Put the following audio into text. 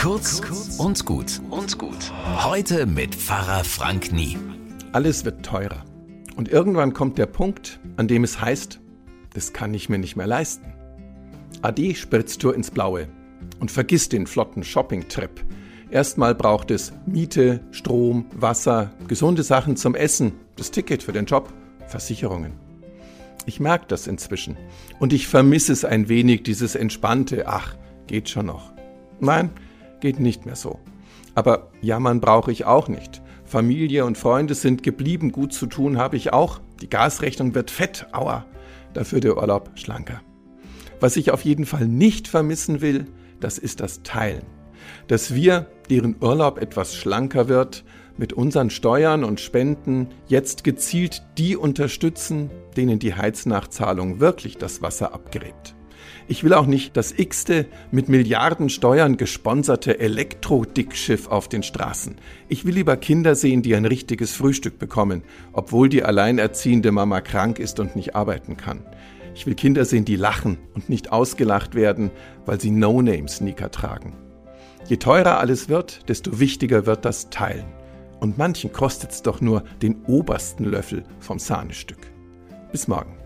Kurz und gut und gut. Heute mit Pfarrer Frank Nie. Alles wird teurer. Und irgendwann kommt der Punkt, an dem es heißt, das kann ich mir nicht mehr leisten. Ade Spritztour ins Blaue und vergiss den flotten Shopping-Trip. Erstmal braucht es Miete, Strom, Wasser, gesunde Sachen zum Essen, das Ticket für den Job, Versicherungen. Ich merke das inzwischen und ich vermisse es ein wenig, dieses entspannte, ach, geht schon noch. Nein, geht nicht mehr so. Aber jammern brauche ich auch nicht. Familie und Freunde sind geblieben, gut zu tun habe ich auch. Die Gasrechnung wird fett, aua. Dafür der Urlaub schlanker. Was ich auf jeden Fall nicht vermissen will, das ist das Teilen. Dass wir, deren Urlaub etwas schlanker wird, mit unseren Steuern und Spenden jetzt gezielt die unterstützen, denen die Heiznachzahlung wirklich das Wasser abgräbt. Ich will auch nicht das x-te mit Milliarden Steuern gesponserte Elektrodickschiff auf den Straßen. Ich will lieber Kinder sehen, die ein richtiges Frühstück bekommen, obwohl die alleinerziehende Mama krank ist und nicht arbeiten kann. Ich will Kinder sehen, die lachen und nicht ausgelacht werden, weil sie No-Name-Sneaker tragen. Je teurer alles wird, desto wichtiger wird das Teilen. Und manchen kostet's doch nur den obersten Löffel vom Sahnestück. Bis morgen.